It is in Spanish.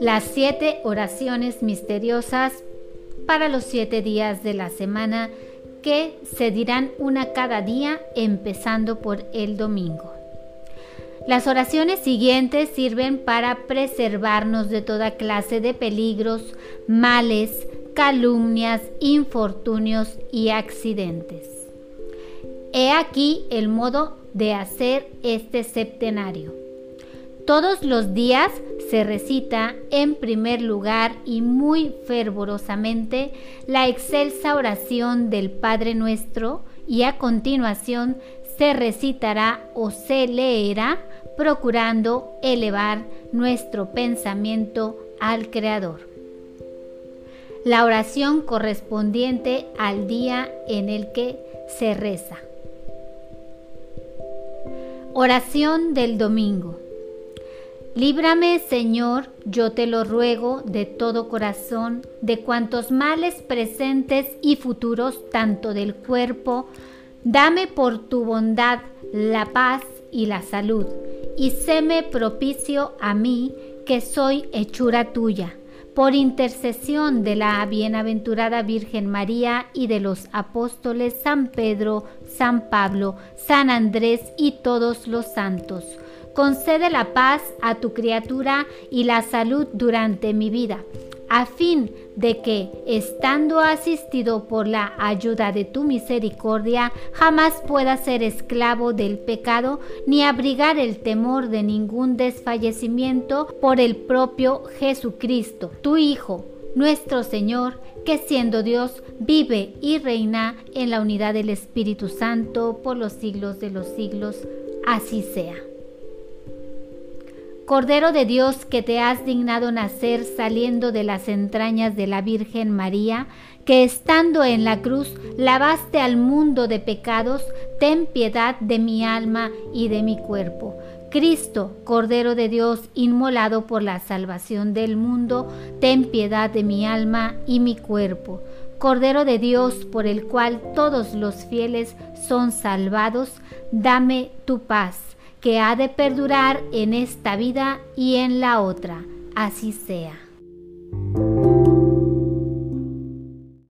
Las siete oraciones misteriosas para los siete días de la semana que se dirán una cada día empezando por el domingo. Las oraciones siguientes sirven para preservarnos de toda clase de peligros, males, calumnias, infortunios y accidentes. He aquí el modo de hacer este septenario. Todos los días se recita en primer lugar y muy fervorosamente la excelsa oración del Padre Nuestro y a continuación se recitará o se leerá procurando elevar nuestro pensamiento al Creador. La oración correspondiente al día en el que se reza. Oración del domingo. Líbrame, Señor, yo te lo ruego de todo corazón, de cuantos males presentes y futuros, tanto del cuerpo, dame por tu bondad la paz y la salud, y séme propicio a mí, que soy hechura tuya, por intercesión de la bienaventurada Virgen María y de los apóstoles San Pedro, San Pablo, San Andrés y todos los santos. Concede la paz a tu criatura y la salud durante mi vida, a fin de que, estando asistido por la ayuda de tu misericordia, jamás pueda ser esclavo del pecado ni abrigar el temor de ningún desfallecimiento por el propio Jesucristo, tu Hijo, nuestro Señor, que siendo Dios vive y reina en la unidad del Espíritu Santo por los siglos de los siglos. Así sea. Cordero de Dios que te has dignado nacer saliendo de las entrañas de la Virgen María, que estando en la cruz lavaste al mundo de pecados, ten piedad de mi alma y de mi cuerpo. Cristo, Cordero de Dios, inmolado por la salvación del mundo, ten piedad de mi alma y mi cuerpo. Cordero de Dios, por el cual todos los fieles son salvados, dame tu paz que ha de perdurar en esta vida y en la otra. Así sea.